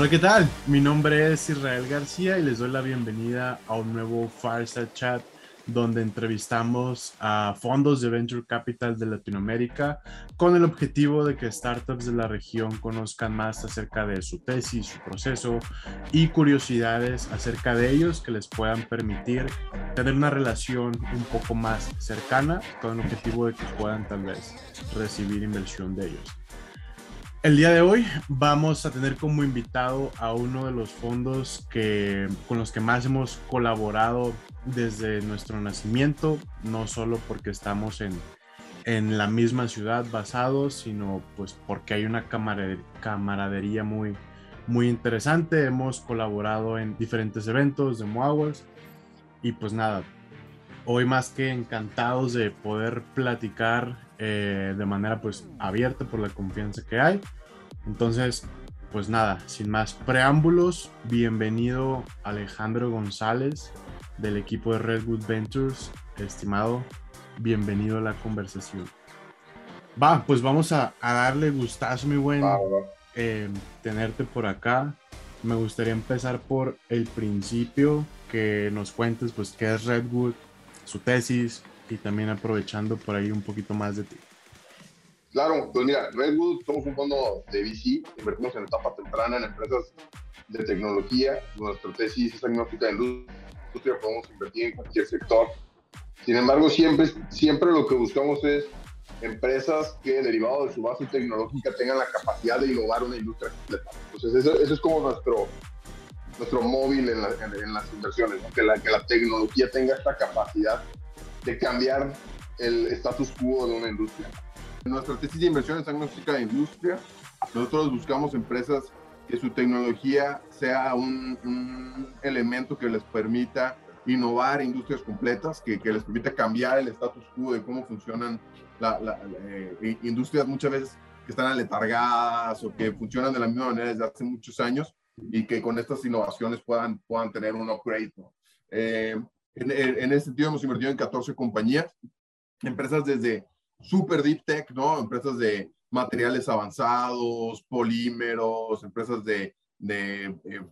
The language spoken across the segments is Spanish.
Hola, ¿qué tal? Mi nombre es Israel García y les doy la bienvenida a un nuevo Fireside Chat donde entrevistamos a fondos de Venture Capital de Latinoamérica con el objetivo de que startups de la región conozcan más acerca de su tesis, su proceso y curiosidades acerca de ellos que les puedan permitir tener una relación un poco más cercana con el objetivo de que puedan tal vez recibir inversión de ellos. El día de hoy vamos a tener como invitado a uno de los fondos que, con los que más hemos colaborado desde nuestro nacimiento, no solo porque estamos en, en la misma ciudad basados, sino pues porque hay una camaradería muy, muy interesante. Hemos colaborado en diferentes eventos de Moawas y pues nada, hoy más que encantados de poder platicar eh, de manera pues abierta por la confianza que hay. Entonces, pues nada, sin más preámbulos, bienvenido Alejandro González del equipo de Redwood Ventures, estimado, bienvenido a la conversación. Va, pues vamos a, darle gustazo, mi buen, eh, tenerte por acá. Me gustaría empezar por el principio, que nos cuentes pues qué es Redwood, su tesis y también aprovechando por ahí un poquito más de ti. Claro, pues mira, Redwood somos un fondo de VC, invertimos en etapa temprana en empresas de tecnología. Nuestra tesis es agnóstica de industria, podemos invertir en cualquier sector. Sin embargo, siempre, siempre lo que buscamos es empresas que, derivado de su base tecnológica, tengan la capacidad de innovar una industria completa. Entonces, eso, es como nuestro, nuestro móvil en, en, las inversiones, que, la, que la tecnología tenga esta capacidad de cambiar el status quo de una industria. Nuestra tesis de inversión es agnóstica de industria. Nosotros buscamos empresas que su tecnología sea un, elemento que les permita innovar industrias completas, que, les permita cambiar el status quo de cómo funcionan las eh, industrias muchas veces que están aletargadas o que funcionan de la misma manera desde hace muchos años y que con estas innovaciones puedan, puedan tener un upgrade. Eh, en, en, ese sentido hemos invertido en 14 compañías, empresas desde super deep tech, ¿no? Empresas de materiales avanzados, polímeros, empresas de, de eh,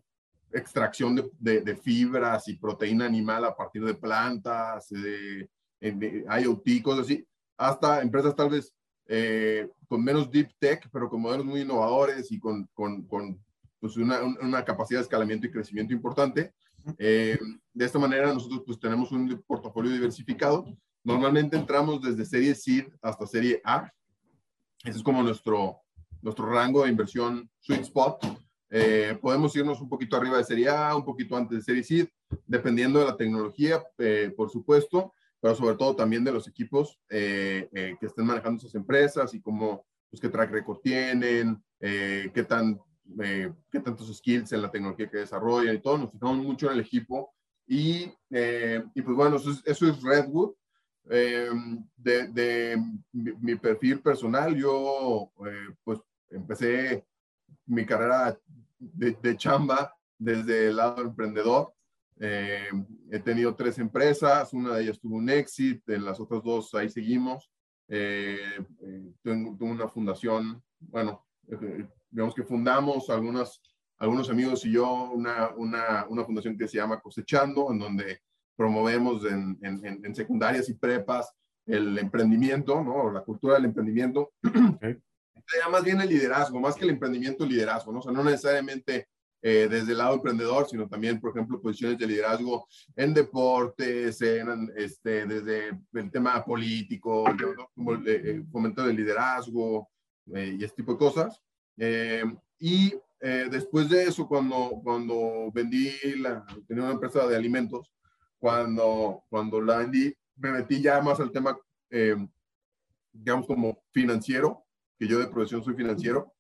extracción de, de, fibras y proteína animal a partir de plantas, de, IoT, cosas así, hasta empresas tal vez eh, con menos deep tech, pero con modelos muy innovadores y con, con, con pues una, una, capacidad de escalamiento y crecimiento importante. Eh, de esta manera nosotros pues tenemos un portafolio diversificado Normalmente entramos desde serie seed hasta serie A. Ese es como nuestro, nuestro rango de inversión sweet spot. Eh, podemos irnos un poquito arriba de serie A, un poquito antes de serie seed, dependiendo de la tecnología, eh, por supuesto, pero sobre todo también de los equipos eh, que estén manejando esas empresas y cómo, pues, qué track record tienen, qué, tan, qué tantos skills en la tecnología que desarrollan y todo. Nos fijamos mucho en el equipo y, y pues bueno, eso es, eso es Redwood. Eh, de, mi, perfil personal, yo eh, pues empecé mi carrera de, chamba desde el lado emprendedor. Eh, he tenido tres empresas, una de ellas tuvo un éxito, en las otras dos ahí seguimos. tengo, una fundación, bueno, digamos que fundamos algunas, algunos amigos y yo una, una, una fundación que se llama Cosechando, en donde promovemos en, en, secundarias y prepas el emprendimiento, ¿no? La cultura del emprendimiento. Okay. Más bien el liderazgo, más que el emprendimiento, el liderazgo, ¿no? O sea, no necesariamente eh, desde el lado emprendedor, sino también, por ejemplo, posiciones de liderazgo en deportes, en, este, desde el tema político, como el, el fomento del liderazgo eh, y este tipo de cosas. Eh, y después de eso, cuando, cuando vendí, la, tenía una empresa de alimentos, cuando, cuando la vendí, me metí ya más al tema, eh, digamos, como financiero, que yo de profesión soy financiero.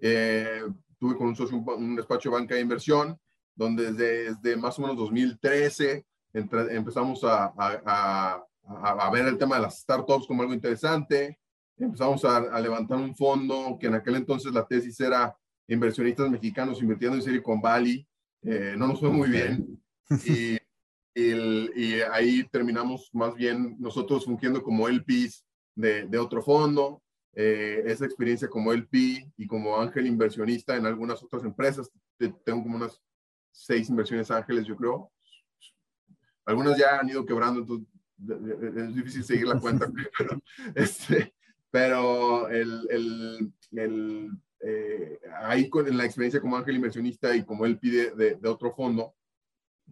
Eh, tuve con un socio un, despacho de banca de inversión, donde desde, más o menos 2013 empezamos a, a, a, ver el tema de las startups como algo interesante. Empezamos a, levantar un fondo que en aquel entonces la tesis era inversionistas mexicanos invirtiendo en Silicon Valley. Eh, no nos fue muy bien. Y y, ahí terminamos más bien nosotros fungiendo como LPs de, de otro fondo. eh, esa experiencia como LP y como ángel inversionista en algunas otras empresas. Tengo como unas seis inversiones ángeles, yo creo. Algunas ya han ido quebrando, entonces es difícil seguir la cuenta, pero, este, pero el, el, el eh, ahí con la experiencia como ángel inversionista y como él pide de, de, otro fondo,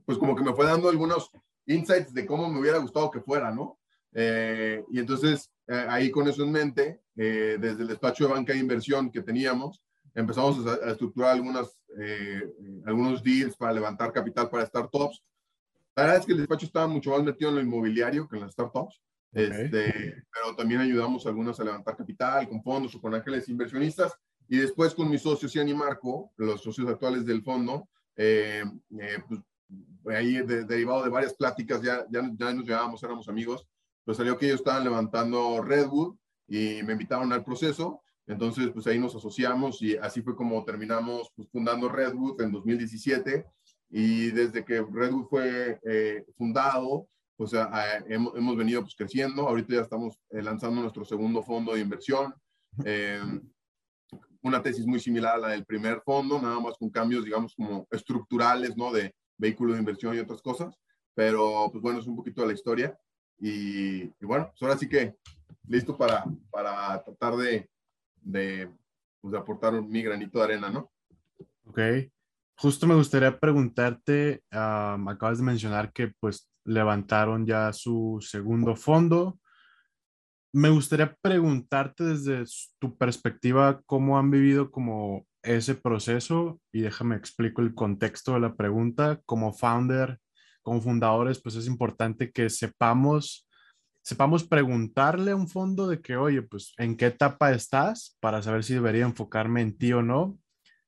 pues como que me fue dando algunos insights de cómo me hubiera gustado que fuera, ¿no? Eh, y entonces eh, ahí con eso en mente, desde el despacho de banca de inversión que teníamos, empezamos a, a estructurar algunas, algunos deals para levantar capital para startups. La verdad es que el despacho estaba mucho más metido en lo inmobiliario que en las startups. Este, pero también ayudamos a a levantar capital con fondos o con ángeles inversionistas. Y después con mis socios, Ian y Marco, los socios actuales del fondo, eh, eh, pues, ahí derivado de varias pláticas, ya, ya, ya, nos llevábamos, éramos amigos, pues salió que ellos estaban levantando Redwood y me invitaron al proceso. Entonces, pues ahí nos asociamos y así fue como terminamos pues, fundando Redwood en 2017. Y desde que Redwood fue eh, fundado, pues hemos, hemos, venido pues, creciendo. Ahorita ya estamos lanzando nuestro segundo fondo de inversión. Eh, una tesis muy similar a la del primer fondo, nada más con cambios, digamos, como estructurales, ¿no? De vehículo de inversión y otras cosas. Pero, pues bueno, es un poquito de la historia. Y, bueno, pues ahora sí que listo para, para tratar de, de, pues, de aportar mi granito de arena, ¿no? Ok. Justo me gustaría preguntarte, um, acabas de mencionar que pues levantaron ya su segundo fondo. Me gustaría preguntarte desde tu perspectiva cómo han vivido como ese proceso y déjame explico el contexto de la pregunta. Como founder, como fundadores, pues es importante que sepamos, sepamos preguntarle a un fondo de que, oye, pues en qué etapa estás para saber si debería enfocarme en ti o no.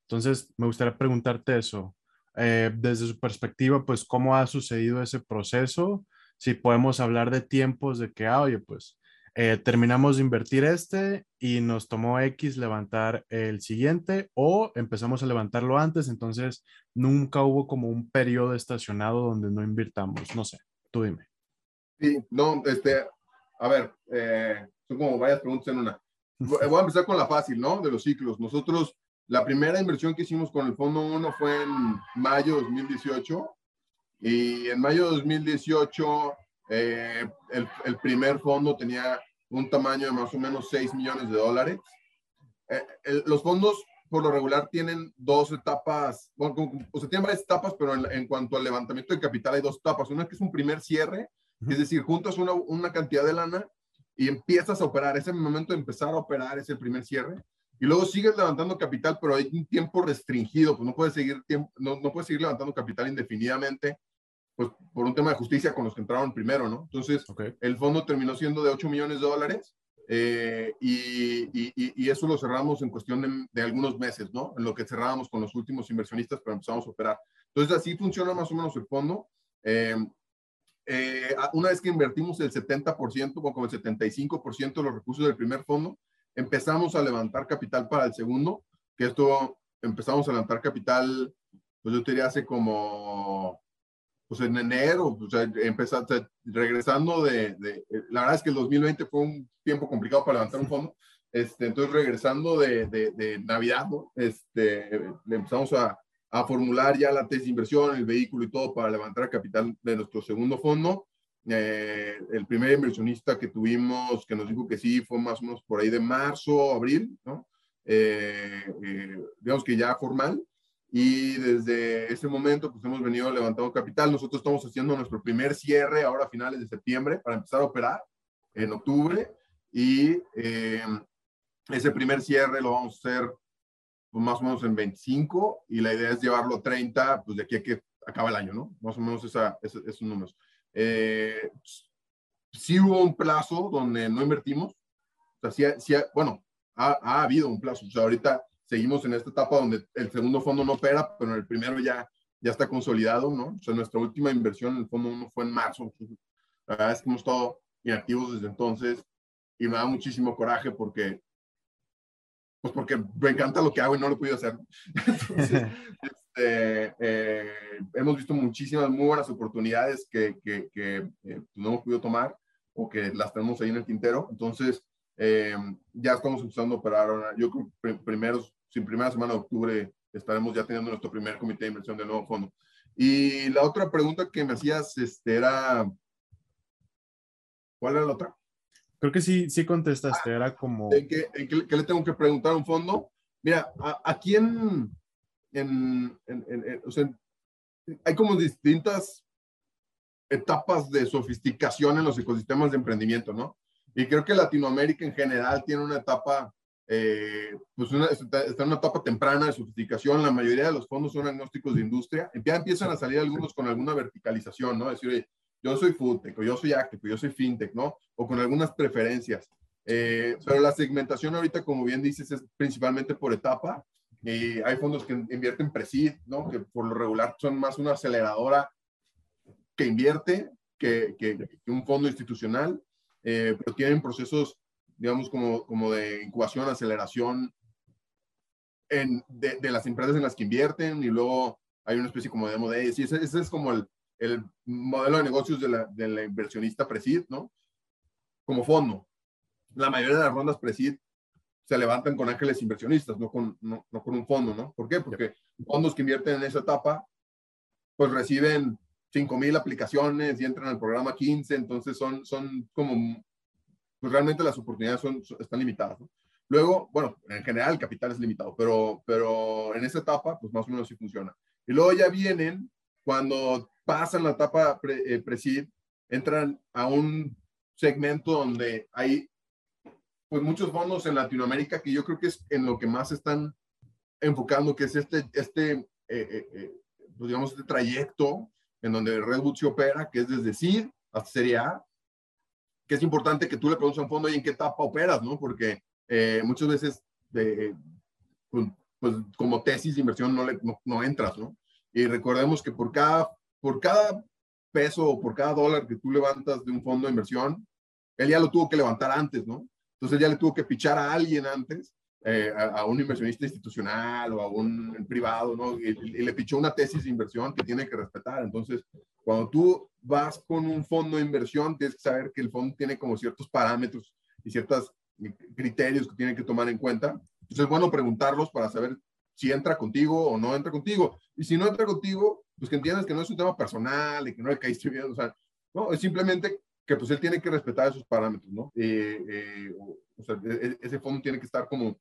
Entonces, me gustaría preguntarte eso. Eh, desde su perspectiva, pues, ¿cómo ha sucedido ese proceso? Si podemos hablar de tiempos de que, ah, oye, pues, eh, terminamos de invertir este y nos tomó X levantar el siguiente o empezamos a levantarlo antes, entonces nunca hubo como un periodo estacionado donde no invirtamos, no sé, tú dime. Sí, no, este, a ver, eh, son como varias preguntas en una. Voy a empezar con la fácil, ¿no? De los ciclos. Nosotros, la primera inversión que hicimos con el Fondo 1 fue en mayo de 2018 y en mayo de 2018 eh, el, el, primer fondo tenía un tamaño de más o menos 6 millones de dólares. Eh, los fondos por lo regular tienen dos etapas, bueno, o sea, tienen varias etapas, pero en, cuanto al levantamiento de capital hay dos etapas. Una que es un primer cierre, es decir, juntas una, una cantidad de lana y empiezas a operar. Ese momento de empezar a operar es el primer cierre. Y luego sigues levantando capital, pero hay un tiempo restringido, pues no puedes seguir, tiempo, no, no puedes seguir levantando capital indefinidamente pues por un tema de justicia con los que entraron primero, ¿no? Entonces, el fondo terminó siendo de 8 millones de dólares eh, y, y, y, eso lo cerramos en cuestión de, algunos meses, ¿no? En lo que cerrábamos con los últimos inversionistas, pero empezamos a operar. Entonces, así funciona más o menos el fondo. Eh, eh, una vez que invertimos el 70%, o como el 75% de los recursos del primer fondo, empezamos a levantar capital para el segundo, que esto empezamos a levantar capital, pues yo te diría hace como pues en enero, o sea, empezando, regresando de, de, la verdad es que el 2020 fue un tiempo complicado para levantar un fondo, este, entonces regresando de, de, de Navidad, ¿no? este, empezamos a, a, formular ya la tesis de inversión, el vehículo y todo para levantar capital de nuestro segundo fondo. Eh, el primer inversionista que tuvimos que nos dijo que sí fue más o menos por ahí de marzo, abril, ¿no? Eh, eh, digamos que ya formal y desde ese momento pues hemos venido levantando capital. Nosotros estamos haciendo nuestro primer cierre ahora a finales de septiembre para empezar a operar en octubre y eh, ese primer cierre lo vamos a hacer pues, más o menos en 25 y la idea es llevarlo a 30 pues de aquí a que acaba el año, ¿no? Más o menos esa, esos números. Eh, sí hubo un plazo donde no invertimos, o sea, sí, bueno, ha, ha, habido un plazo, o sea, ahorita seguimos en esta etapa donde el segundo fondo no opera, pero el primero ya, ya está consolidado, ¿no? O sea, nuestra última inversión en el fondo uno fue en marzo. La verdad es que hemos estado inactivos desde entonces y me da muchísimo coraje porque, pues porque me encanta lo que hago y no lo podido hacer. Entonces, este, eh, hemos visto muchísimas muy buenas oportunidades que, que, que eh, no hemos podido tomar o que las tenemos ahí en el tintero. Entonces, Eh, ya estamos empezando a operar ahora. Yo creo que primeros, sin primera semana de octubre estaremos ya teniendo nuestro primer comité de inversión del nuevo fondo. Y la otra pregunta que me hacías este, era, ¿cuál era la otra? Creo que sí, sí contestaste, era como... ¿En qué, le tengo que preguntar a un fondo? Mira, aquí en, en, en, o sea, hay como distintas etapas de sofisticación en los ecosistemas de emprendimiento, ¿no? Y creo que Latinoamérica en general tiene una etapa, eh, pues una, está en una etapa temprana de sofisticación. La mayoría de los fondos son agnósticos de industria. Ya empiezan a salir algunos con alguna verticalización, ¿no? Es decir, oye, yo soy foodtech, o yo soy actech, o yo soy fintech, ¿no? O con algunas preferencias. Eh, pero la segmentación ahorita, como bien dices, es principalmente por etapa. Y hay fondos que invierten pre ¿no? Que por lo regular son más una aceleradora que invierte que, que, un fondo institucional, eh, pero tienen procesos, digamos, como, como de incubación, aceleración en, de, de, las empresas en las que invierten y luego hay una especie como de modelo. Sí, ese, ese, es como el, el, modelo de negocios de la, de la inversionista Presid, ¿no? Como fondo. La mayoría de las rondas Presid se levantan con ángeles inversionistas, no con, no, no con un fondo, ¿no? ¿Por qué? Porque fondos que invierten en esa etapa, pues reciben 5000 aplicaciones y entran al programa 15, entonces son, son como, pues realmente las oportunidades son, están limitadas. Luego, bueno, en general el capital es limitado, pero, pero en esa etapa, pues más o menos sí funciona. Y luego ya vienen, cuando pasan la etapa pre, eh, entran a un segmento donde hay pues muchos fondos en Latinoamérica que yo creo que es en lo que más están enfocando, que es este, este eh, eh, eh pues digamos, este trayecto en donde Redwood se opera, que es desde SID hasta Serie A, que es importante que tú le preguntes a un fondo y en qué etapa operas, ¿no? Porque eh, muchas veces, de, pues, pues, como tesis de inversión no, le, no, entras, ¿no? Y recordemos que por cada, por cada peso o por cada dólar que tú levantas de un fondo de inversión, él ya lo tuvo que levantar antes, ¿no? Entonces ya le tuvo que pichar a alguien antes eh, a, un inversionista institucional o a un privado, ¿no? Y, le pichó una tesis de inversión que tiene que respetar. Entonces, cuando tú vas con un fondo de inversión, tienes que saber que el fondo tiene como ciertos parámetros y ciertos criterios que tienen que tomar en cuenta. Entonces, es bueno preguntarlos para saber si entra contigo o no entra contigo. Y si no entra contigo, pues que entiendas que no es un tema personal y que no le caíste bien, o sea, no, es simplemente que pues él tiene que respetar esos parámetros, ¿no? Eh, eh, o sea, e, e, ese fondo tiene que estar como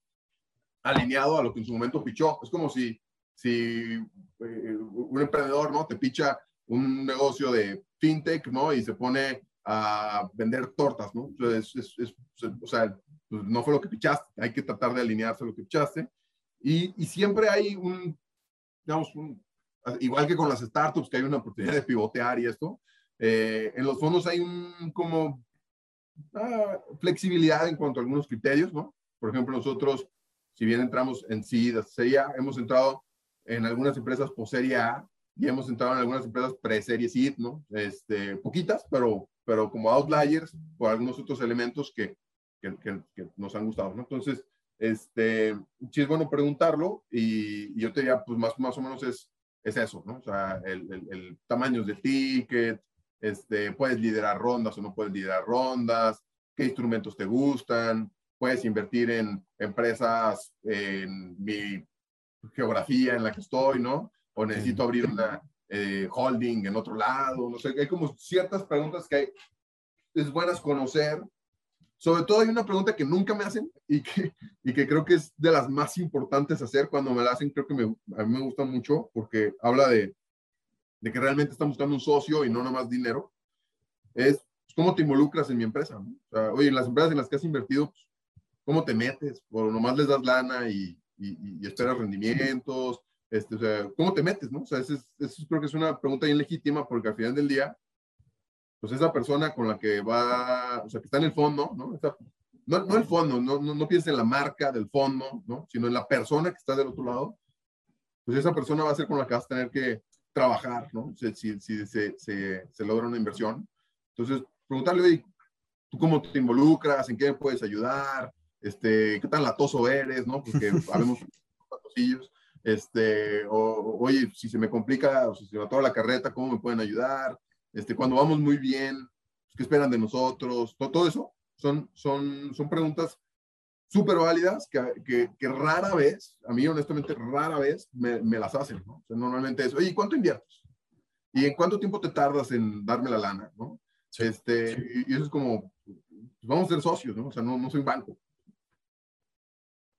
alineado a lo que en su momento pichó. Es como si, si eh, un emprendedor, ¿no? Te picha un negocio de fintech, ¿no? Y se pone a vender tortas, ¿no? Entonces, es, o sea, pues, no fue lo que pichaste, hay que tratar de alinearse a lo que pichaste. Y, y siempre hay un, digamos, igual que con las startups, que hay una oportunidad de pivotear y esto, eh, en los fondos hay un como ah, flexibilidad en cuanto a algunos criterios, ¿no? Por ejemplo, nosotros si bien entramos en A, hemos entrado en algunas empresas por Serie A y hemos entrado en algunas empresas pre-Serie SID, ¿no? Este, poquitas, pero, pero como outliers por algunos otros elementos que, que, que, nos han gustado, ¿no? Entonces, este, sí es bueno preguntarlo y, yo te diría, pues más, más o menos es, es eso, ¿no? O sea, el, el, el tamaño del ticket, este, puedes liderar rondas o no puedes liderar rondas, qué instrumentos te gustan, puedes invertir en empresas en mi geografía en la que estoy, ¿no? O necesito abrir una eh, holding en otro lado, no sé, hay como ciertas preguntas que hay, es buenas conocer. Sobre todo hay una pregunta que nunca me hacen y que, y que creo que es de las más importantes hacer cuando me la hacen, creo que me, a mí me gusta mucho porque habla de, de que realmente están buscando un socio y no nada más dinero. Es cómo te involucras en mi empresa. ¿no? Oye, en las empresas en las que has invertido, pues, ¿cómo te metes? O nomás les das lana y, y, esperas rendimientos. Este, o sea, ¿cómo te metes? ¿no? O sea, eso, creo que es una pregunta bien legítima porque al final del día, pues esa persona con la que va, o sea, que está en el fondo, ¿no? no, no el fondo, no, no, no pienses en la marca del fondo, ¿no? Sino en la persona que está del otro lado. Pues esa persona va a ser con la que vas a tener que trabajar, ¿no? Si, si, si se, se, se, logra una inversión. Entonces, preguntarle, oye, ¿tú cómo te involucras? ¿En qué puedes ayudar? este, qué tan latoso eres, ¿no? Porque hablemos patosillos, este, o, oye, si se me complica, o si se me toda la carreta, ¿cómo me pueden ayudar? Este, cuando vamos muy bien, ¿qué esperan de nosotros? Todo, todo eso, son, son, son preguntas súper válidas que, que, rara vez, a mí honestamente rara vez me, me las hacen, ¿no? normalmente es, oye, ¿cuánto inviertes? ¿Y en cuánto tiempo te tardas en darme la lana, no? este, Y, eso es como, pues vamos a ser socios, ¿no? O sea, no, no soy un banco.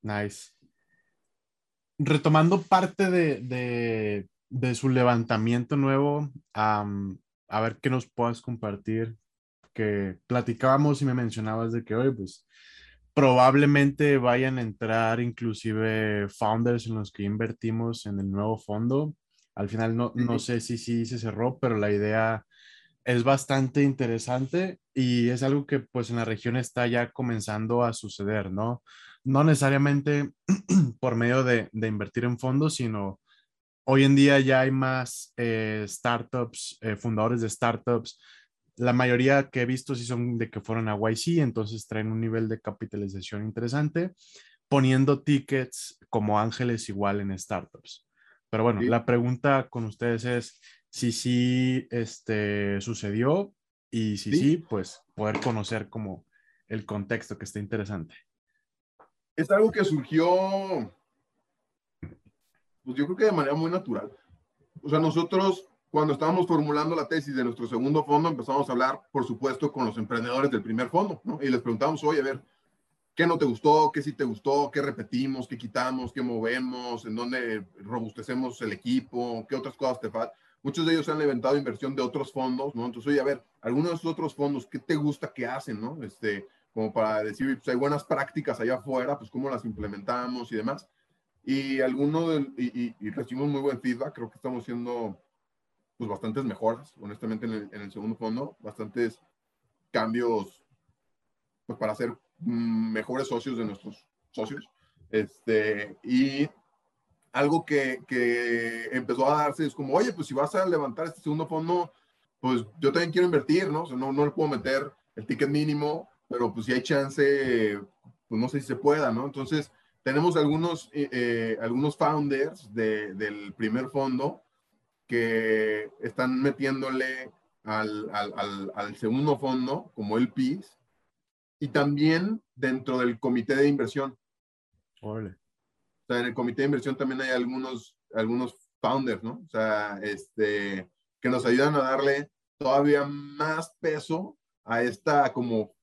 Nice. Retomando parte de, de, de su levantamiento nuevo, a ver qué nos puedas compartir, que platicábamos y me mencionabas de que hoy, pues, probablemente vayan a entrar inclusive founders en los que invertimos en el nuevo fondo. Al final no, no sé si sí se cerró, pero la idea es bastante interesante y es algo que pues en la región está ya comenzando a suceder, ¿no? No necesariamente por medio de, de invertir en fondos, sino hoy en día ya hay más eh, startups, eh, fundadores de startups la mayoría que he visto sí son de que fueron a YC, entonces traen un nivel de capitalización interesante, poniendo tickets como ángeles igual en startups. Pero bueno, la pregunta con ustedes es si sí este, sucedió y si sí. pues poder conocer como el contexto que está interesante. Es algo que surgió, pues yo creo que de manera muy natural. O sea, nosotros cuando estábamos formulando la tesis de nuestro segundo fondo, empezamos a hablar, por supuesto, con los emprendedores del primer fondo, ¿no? Y les preguntamos, oye, a ver, ¿qué no te gustó? ¿Qué sí te gustó? ¿Qué repetimos? ¿Qué quitamos? ¿Qué movemos? ¿En dónde robustecemos el equipo? ¿Qué otras cosas te faltan? Muchos de ellos han levantado inversión de otros fondos, ¿no? Entonces, oye, a ver, algunos de esos otros fondos, ¿qué te gusta que hacen, no? Este, como para decir, pues hay buenas prácticas allá afuera, pues cómo las implementamos y demás. Y algunos, y, y recibimos muy buen feedback, creo que estamos siendo pues bastantes mejoras, honestamente, en el, segundo fondo, bastantes cambios pues para ser mejores socios de nuestros socios. Este, y algo que, que, empezó a darse es como, oye, pues si vas a levantar este segundo fondo, pues yo también quiero invertir, ¿no? O sea, no, no le puedo meter el ticket mínimo, pero pues si hay chance, pues no sé si se pueda, ¿no? Entonces, tenemos algunos, eh, eh, algunos founders de, del primer fondo que están metiéndole al, al, al, segundo fondo como el PIS y también dentro del comité de inversión. O sea, en el comité de inversión también hay algunos, algunos founders, ¿no? O sea, este, que nos ayudan a darle todavía más peso a esta como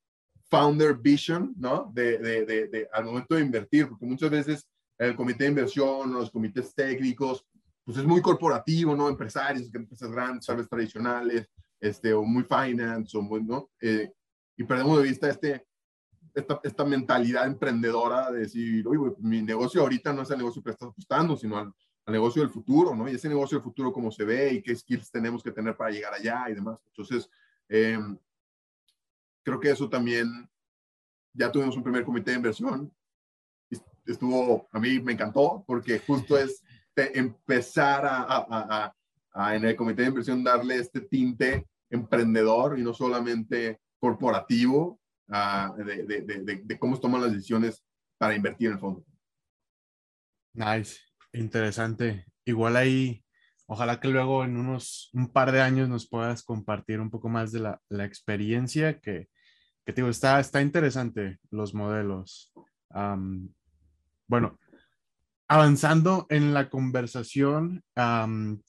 founder vision, ¿no? De, de, de, de, al momento de invertir, porque muchas veces el comité de inversión, los comités técnicos, pues es muy corporativo, ¿no? Empresarios, empresas grandes, sabes, tradicionales, este, o muy finance, o muy, ¿no? Eh, y perdemos de vista este, esta, esta mentalidad emprendedora de decir, oye, mi negocio ahorita no es el negocio que estás apostando, sino al, negocio del futuro, ¿no? Y ese negocio del futuro, cómo se ve y qué skills tenemos que tener para llegar allá y demás. Entonces, em, creo que eso también, ya tuvimos un primer comité de inversión, estuvo, a mí me encantó, porque justo es empezar a, en el comité de inversión darle este tinte emprendedor y no solamente corporativo de, de, cómo toman las decisiones para invertir en el fondo. Nice, interesante. Igual ahí, ojalá que luego en unos un par de años nos puedas compartir un poco más de la, la experiencia que, que te digo, está, está interesante los modelos. bueno, avanzando en la conversación,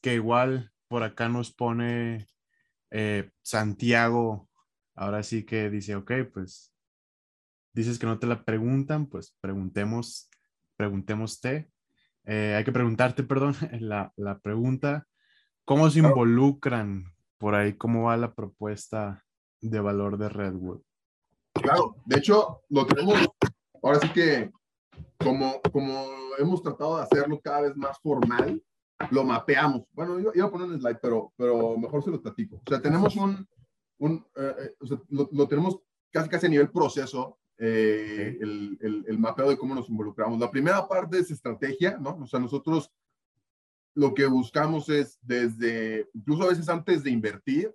que igual por acá nos pone eh, Santiago, ahora sí que dice, ok, pues dices que no te la preguntan, pues preguntemos, preguntemos Eh, hay que preguntarte, perdón, la, la pregunta, ¿cómo se involucran por ahí? ¿Cómo va la propuesta de valor de Redwood? Claro, de hecho, lo tenemos, ahora sí que como, como hemos tratado de hacerlo cada vez más formal, lo mapeamos. Bueno, yo iba a poner un slide, pero, pero mejor se lo platico. O sea, tenemos un, un eh, eh, o sea, lo, tenemos casi casi a nivel proceso, eh, el, el, el, mapeo de cómo nos involucramos. La primera parte es estrategia, ¿no? O sea, nosotros lo que buscamos es desde, incluso a veces antes de invertir,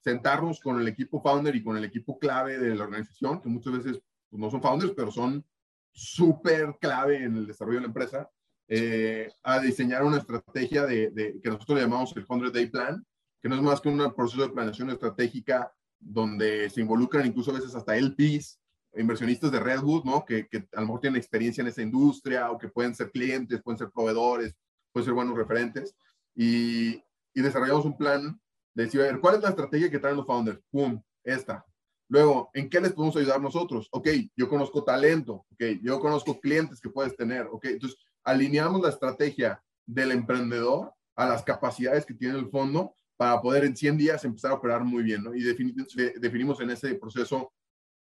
sentarnos con el equipo founder y con el equipo clave de la organización, que muchas veces pues, no son founders, pero son súper clave en el desarrollo de la empresa, eh, a diseñar una estrategia de, que nosotros llamamos el 100 Day Plan, que no es más que un proceso de planeación estratégica donde se involucran incluso a veces hasta LPs, inversionistas de Redwood, ¿no? Que, que, a lo mejor tienen experiencia en esa industria o que pueden ser clientes, pueden ser proveedores, pueden ser buenos referentes. Y, y desarrollamos un plan de decir, a ver, ¿cuál es la estrategia que traen los founders? ¡Pum! Esta. Luego, ¿en qué les podemos ayudar nosotros? Ok, yo conozco talento, ok, yo conozco clientes que puedes tener, ok. Entonces, alineamos la estrategia del emprendedor a las capacidades que tiene el fondo para poder en 100 días empezar a operar muy bien, ¿no? Y definimos en ese proceso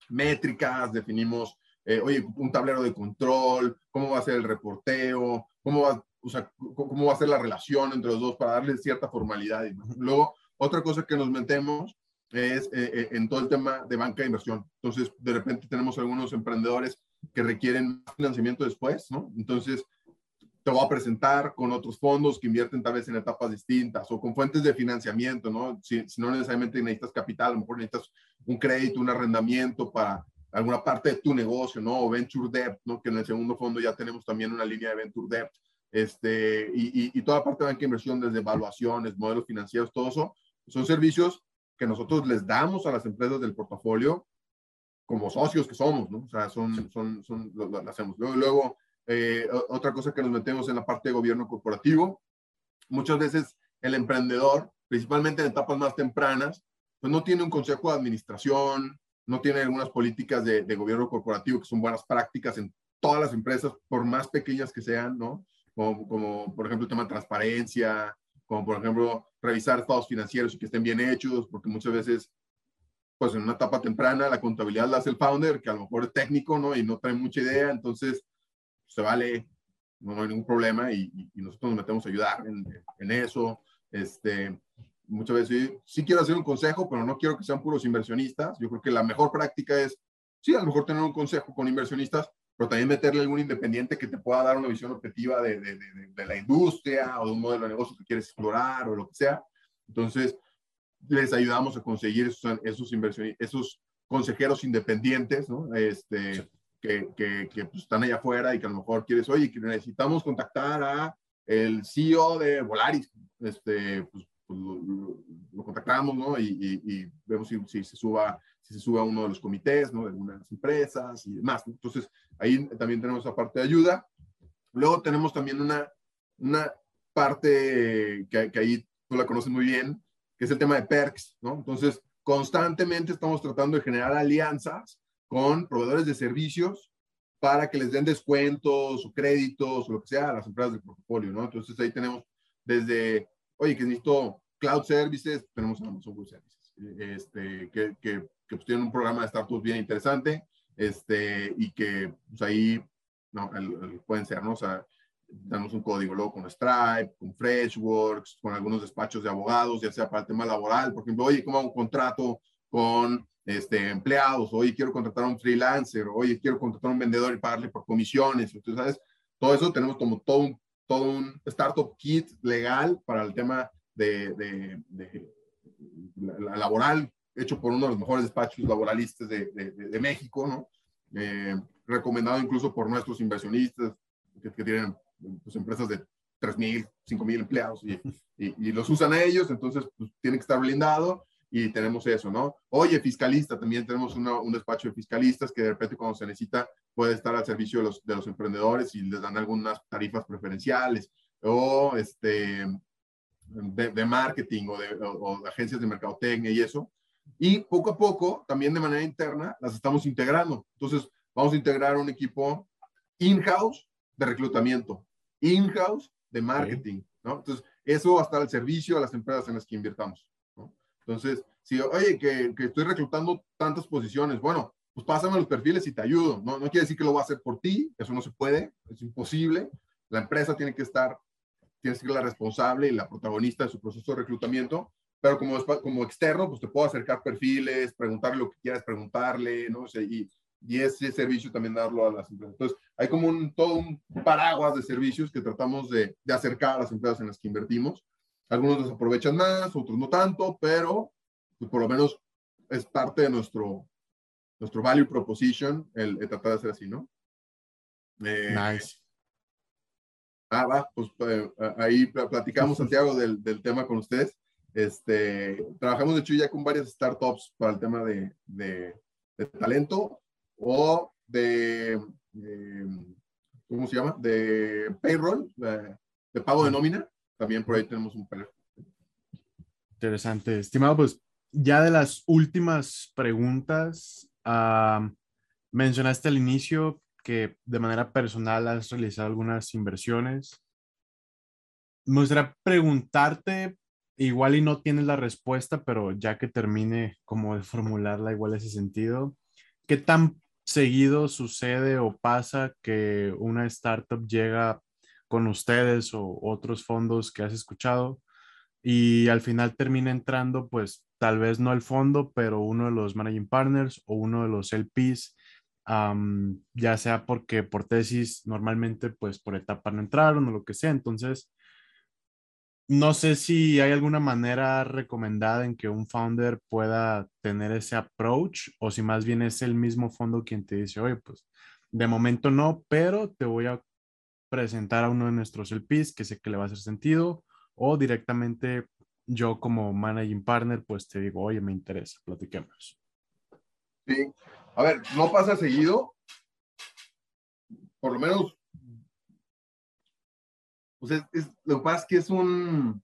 métricas, definimos, eh, oye, un tablero de control, cómo va a ser el reporteo, cómo va, o sea, cómo va a ser la relación entre los dos para darle cierta formalidad. Luego, otra cosa que nos metemos es eh, eh, en todo el tema de banca de inversión. Entonces, de repente tenemos algunos emprendedores que requieren financiamiento después, ¿no? Entonces, te voy a presentar con otros fondos que invierten tal vez en etapas distintas o con fuentes de financiamiento, ¿no? Si, no necesariamente necesitas capital, a lo mejor necesitas un crédito, un arrendamiento para alguna parte de tu negocio, ¿no? O venture debt, ¿no? Que en el segundo fondo ya tenemos también una línea de venture debt. Este, y, y, toda la parte de banca de inversión, desde evaluaciones, modelos financieros, todo eso, son servicios que nosotros les damos a las empresas del portafolio como socios que somos, ¿no? O sea, son, son, son lo, lo hacemos. Luego, luego eh, otra cosa que nos metemos en la parte de gobierno corporativo. Muchas veces el emprendedor, principalmente en etapas más tempranas, pues no tiene un consejo de administración, no tiene algunas políticas de, gobierno corporativo que son buenas prácticas en todas las empresas, por más pequeñas que sean, ¿no? Como, como, por ejemplo el tema de transparencia, como por ejemplo revisar estados financieros y que estén bien hechos, porque muchas veces, pues en una etapa temprana la contabilidad la hace el founder, que a lo mejor es técnico, ¿no? Y no trae mucha idea, entonces se vale, no, hay ningún problema y, nosotros nos metemos a ayudar en, en, eso. Este, muchas veces sí, quiero hacer un consejo, pero no quiero que sean puros inversionistas. Yo creo que la mejor práctica es, sí, a lo mejor tener un consejo con inversionistas, pero también meterle algún independiente que te pueda dar una visión objetiva de, de, de, la industria o de un modelo de negocio que quieres explorar o lo que sea. Entonces, les ayudamos a conseguir esos, esos, esos consejeros independientes, ¿no? Este, que, que, pues, están allá afuera y que a lo mejor quieres, oye, que necesitamos contactar a el CEO de Volaris, este, pues, pues lo, contactamos, ¿no? Y, y, vemos si, si, se suba, si se suba a uno de los comités, ¿no? De algunas empresas y demás. Entonces, ahí también tenemos esa parte de ayuda. Luego tenemos también una, una parte que, que ahí tú la conoces muy bien, que es el tema de perks, ¿no? Entonces, constantemente estamos tratando de generar alianzas con proveedores de servicios para que les den descuentos o créditos o lo que sea a las empresas del portafolio, ¿no? Entonces ahí tenemos desde, oye, que necesito cloud services, tenemos Amazon Web Services, este, que, que, que pues tienen un programa de startups bien interesante, este, y que pues ahí no, pueden ser, ¿no? O sea, damos un código luego con Stripe, con Freshworks, con algunos despachos de abogados, ya sea para el tema laboral, por ejemplo, oye, ¿cómo hago un contrato con este, empleados, oye, quiero contratar a un freelancer, oye, quiero contratar a un vendedor y pagarle por comisiones. Entonces, ¿sabes? Todo eso tenemos como todo un, todo un startup kit legal para el tema de, de, de la, laboral, hecho por uno de los mejores despachos laboralistas de, de México, ¿no? Eh, recomendado incluso por nuestros inversionistas que, tienen pues, empresas de 3.000, 5.000 empleados y, y, y, los usan a ellos, entonces pues, tiene que estar blindado y tenemos eso, ¿no? Oye, fiscalista, también tenemos un despacho de fiscalistas que de repente cuando se necesita puede estar al servicio de los, de los emprendedores y les dan algunas tarifas preferenciales o este, de, marketing o de, o, agencias de mercadotecnia y eso. Y poco a poco, también de manera interna, las estamos integrando. Entonces, vamos a integrar un equipo in-house de reclutamiento, in-house de marketing, ¿no? Entonces, eso va a estar al servicio de las empresas en las que invirtamos. Entonces, si, oye, que, que, estoy reclutando tantas posiciones, bueno, pues pásame los perfiles y te ayudo. No, no quiere decir que lo voy a hacer por ti, eso no se puede, es imposible. La empresa tiene que estar, tiene que ser la responsable y la protagonista de su proceso de reclutamiento, pero como, como externo, pues te puedo acercar perfiles, preguntarle lo que quieras preguntarle, ¿no? sé, y, y ese servicio también darlo a las empresas. Entonces, hay como un, todo un paraguas de servicios que tratamos de, de acercar a las empresas en las que invertimos algunos los aprovechan más, otros no tanto, pero pues, por lo menos es parte de nuestro, nuestro value proposition el, tratar de hacer así, ¿no? Eh, nice. Ah, va, pues eh, ahí platicamos, Santiago, del, del, tema con ustedes. Este, trabajamos de hecho ya con varias startups para el tema de, de, talento o de, ¿cómo se llama? De payroll, de, pago de nómina. También por ahí tenemos un. Interesante. Estimado, pues ya de las últimas preguntas, mencionaste al inicio que de manera personal has realizado algunas inversiones. Me gustaría preguntarte, igual y no tienes la respuesta, pero ya que termine como de formularla igual ese sentido, ¿qué tan seguido sucede o pasa que una startup llega con ustedes o otros fondos que has escuchado y al final termina entrando pues tal vez no el fondo, pero uno de los managing partners o uno de los LPs, ya sea porque por tesis normalmente pues por etapa no entraron o lo que sea. Entonces, no sé si hay alguna manera recomendada en que un founder pueda tener ese approach o si más bien es el mismo fondo quien te dice, oye, pues de momento no, pero te voy a presentar a uno de nuestros LPs que sé que le va a hacer sentido o directamente yo como managing partner, pues te digo, oye, me interesa, platiquemos. Sí, a ver, no pasa seguido, por lo menos, pues es, lo que pasa es que es un,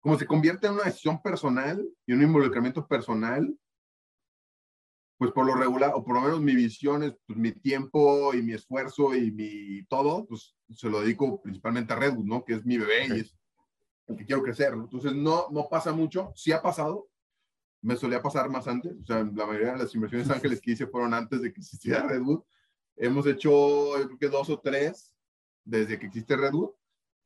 como se convierte en una decisión personal y un involucramiento personal, pues por lo regular, o por lo menos mi visión es, pues mi tiempo y mi esfuerzo y mi todo, pues se lo dedico principalmente a Redwood, ¿no? Que es mi bebé y es el que quiero crecer, Entonces, no, no pasa mucho. Sí ha pasado. Me solía pasar más antes. O sea, la mayoría de las inversiones ángeles que hice fueron antes de que existiera Redwood. Hemos hecho, yo creo que dos o tres desde que existe Redwood.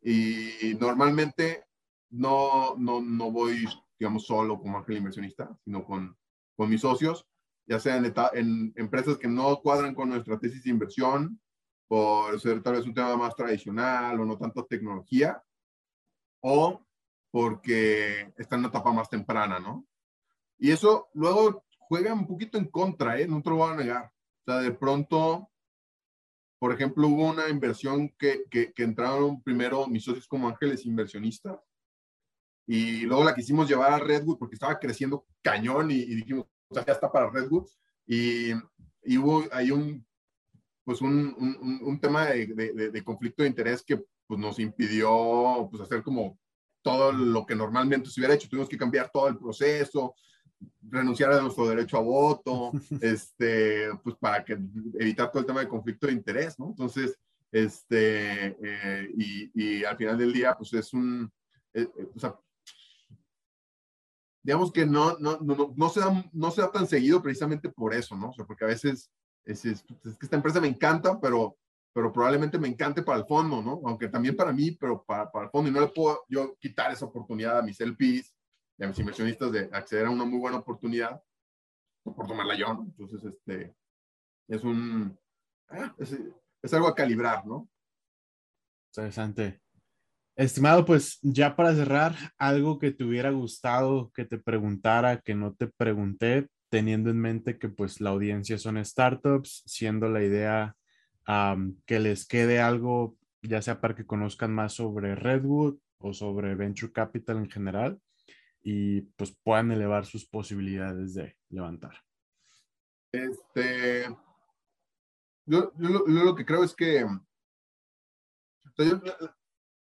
Y normalmente no, no, no voy, digamos, solo como ángel inversionista, sino con, con mis socios, ya sea en, en empresas que no cuadran con nuestra tesis de inversión, por ser tal vez un tema más tradicional o no tanto tecnología, o porque está en una etapa más temprana, ¿no? Y eso luego juega un poquito en contra, ¿eh? No te lo voy a negar. O sea, de pronto, por ejemplo, hubo una inversión que, que, entraron primero mis socios como ángeles inversionistas y luego la quisimos llevar a Redwood porque estaba creciendo cañón y, dijimos, o sea, ya está para Redwood. Y, y hubo ahí un, pues un, un, un tema de, de, de, conflicto de interés que pues, nos impidió pues, hacer como todo lo que normalmente se hubiera hecho. Tuvimos que cambiar todo el proceso, renunciar a nuestro derecho a voto, este, pues para que, evitar todo el tema de conflicto de interés, ¿no? Entonces, este, eh, y, y, al final del día, pues es un, eh, eh, o sea, digamos que no, no, no, no, se da, no se da tan seguido precisamente por eso, ¿no? O sea, porque a veces es, es, es que esta empresa me encanta, pero pero probablemente me encante para el fondo, ¿no? Aunque también para mí, pero para, para el fondo. Y no le puedo yo quitar esa oportunidad a mis LPs a mis inversionistas de acceder a una muy buena oportunidad por tomarla yo, ¿no? Entonces, este, es un, ah, es algo a calibrar, ¿no? Interesante. Estimado, pues ya para cerrar, algo que te hubiera gustado que te preguntara, que no te pregunté, teniendo en mente que pues la audiencia son startups, siendo la idea que les quede algo, ya sea para que conozcan más sobre Redwood o sobre Venture Capital en general y pues puedan elevar sus posibilidades de levantar. Este, yo, lo, que creo es que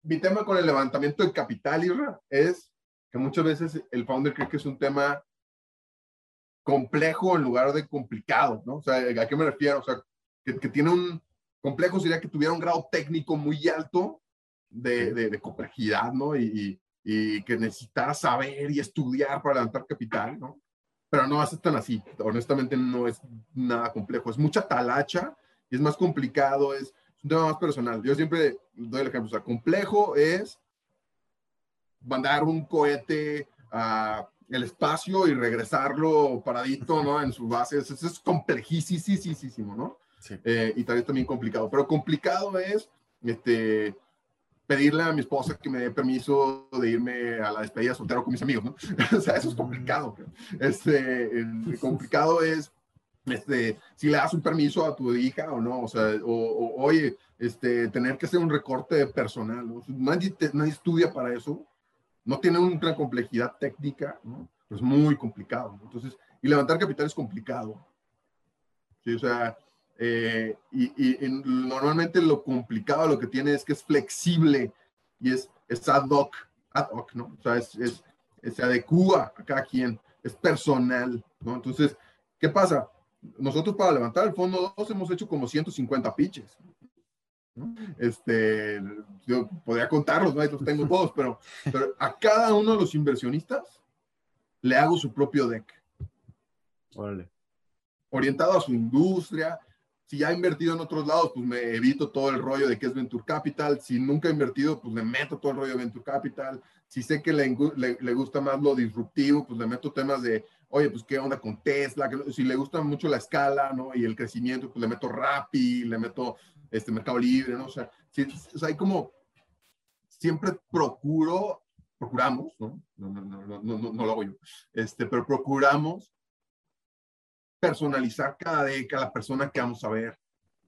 mi tema con el levantamiento de capital, es que muchas veces el founder cree que es un tema complejo en lugar de complicado, ¿no? O sea, ¿a qué me refiero? O sea, que tiene un, complejo sería que tuviera un grado técnico muy alto de, de, complejidad, ¿no? Y, y, que necesitara saber y estudiar para levantar capital, ¿no? Pero no hace tan así. Honestamente, no es nada complejo. Es mucha talacha y es más complicado, es, un tema más personal. Yo siempre doy el ejemplo. O sea, complejo es mandar un cohete a el espacio y regresarlo paradito, ¿no? En sus bases. Eso es complejísimo, ¿no? Eh, y tal también complicado. Pero complicado es este, pedirle a mi esposa que me dé permiso de irme a la despedida soltero con mis amigos, ¿no? o sea, eso es complicado. Este, complicado es este, si le das un permiso a tu hija o no, o sea, o, oye, este, tener que hacer un recorte personal, ¿no? nadie, nadie estudia para eso, no tiene una complejidad técnica, ¿no? es muy complicado. Entonces, y levantar capital es complicado. ¿sí? O sea, eh, y, normalmente lo complicado lo que tiene es que es flexible y es, es ad hoc, ad hoc, ¿no? O sea, es, es, se adecua a cada quien, es personal, ¿no? Entonces, ¿qué pasa? Nosotros para levantar el fondo 2 hemos hecho como 150 pitches. Este, yo podría contarlos, ¿no? Los tengo todos, pero, pero a cada uno de los inversionistas le hago su propio deck. Órale. Orientado a su industria, si ya he invertido en otros lados, pues me evito todo el rollo de que es Venture Capital. Si nunca he invertido, pues le meto todo el rollo de Venture Capital. Si sé que le, le, gusta más lo disruptivo, pues le meto temas de, oye, pues qué onda con Tesla. Si le gusta mucho la escala, ¿no? Y el crecimiento, pues le meto Rappi, le meto este Mercado Libre, ¿no? O sea, o sea hay como, siempre procuro, procuramos, ¿no? No, no, no, no, no, no lo hago yo, este, pero procuramos personalizar cada década a la persona que vamos a ver,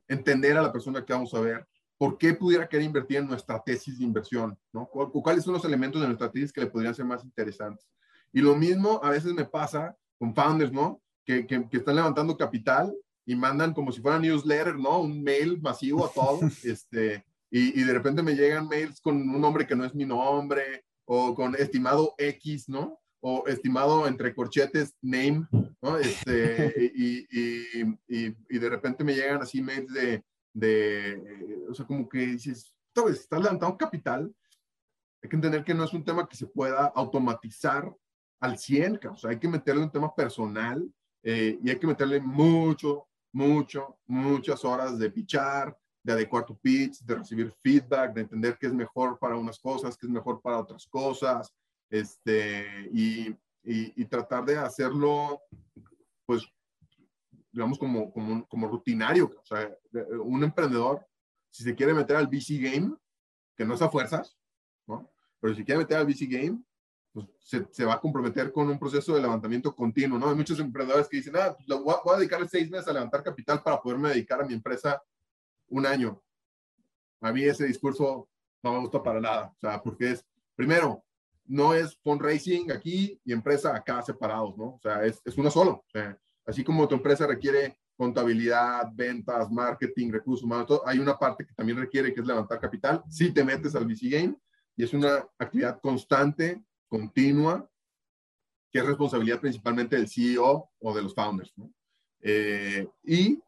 entender a la persona que vamos a ver, por qué pudiera querer invertir en nuestra tesis de inversión, ¿no? ¿Cuáles son los elementos de nuestra tesis que le podrían ser más interesantes? Y lo mismo a veces me pasa con founders, ¿no? Que, que, están levantando capital y mandan como si fuera newsletter, ¿no? Un mail masivo a todos, este, y, y de repente me llegan mails con un nombre que no es mi nombre, o con estimado X, ¿no? O estimado entre corchetes name, ¿no? Este, y, y, y, y, de repente me llegan así mails de, de o sea, como que dices, estás levantando capital, hay que entender que no es un tema que se pueda automatizar al 100, o sea, hay que meterle un tema personal eh, y hay que meterle mucho, mucho, muchas horas de pichar, de adecuar tu pitch, de recibir feedback, de entender qué es mejor para unas cosas, qué es mejor para otras cosas, este, y, y, tratar de hacerlo, pues, digamos, como, como, como rutinario. O sea, un emprendedor, si se quiere meter al VC game, que no es a fuerzas, ¿no? Pero si quiere meter al VC game, pues se, se, va a comprometer con un proceso de levantamiento continuo, ¿no? Hay muchos emprendedores que dicen, ah, pues, voy, a, voy a dedicarle seis meses a levantar capital para poderme dedicar a mi empresa un año. A mí ese discurso no me gusta para nada, o sea, porque es, primero, no es fundraising aquí y empresa acá separados, ¿no? O sea, es, es uno solo. O sea, así como tu empresa requiere contabilidad, ventas, marketing, recursos humanos, hay una parte que también requiere que es levantar capital. Si te metes al VC Game y es una actividad constante, continua, que es responsabilidad principalmente del CEO o de los founders, ¿no? Eh, y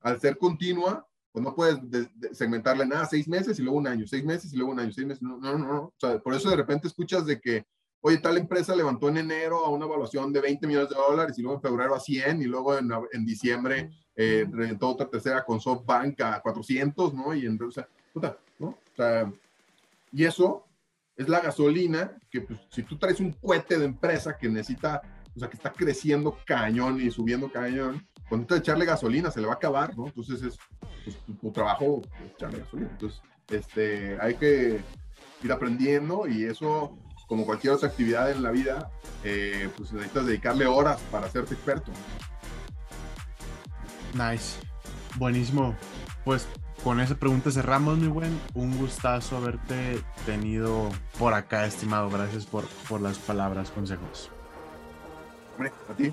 al ser continua, pues no puedes segmentarle nada, seis meses y luego un año, seis meses y luego un año, seis meses, no, no, no, O sea, por eso de repente escuchas de que, oye, tal empresa levantó en enero a una evaluación de 20 millones de dólares y luego en febrero a 100 y luego en, en diciembre eh, reventó otra tercera con SoftBank a 400, ¿no? Y en, o sea, puta, ¿no? O sea, y eso es la gasolina que pues, si tú traes un cohete de empresa que necesita, o sea, que está creciendo cañón y subiendo cañón, cuando te echarle gasolina se le va a acabar, ¿no? Entonces es pues, tu, trabajo echarle gasolina. Entonces, este, hay que ir aprendiendo y eso, como cualquier otra actividad en la vida, eh, pues necesitas dedicarle horas para hacerte experto. Nice. Buenísimo. Pues con esa pregunta cerramos, mi buen. Un gustazo haberte tenido por acá, estimado. Gracias por, por las palabras, consejos. Hombre, a ti.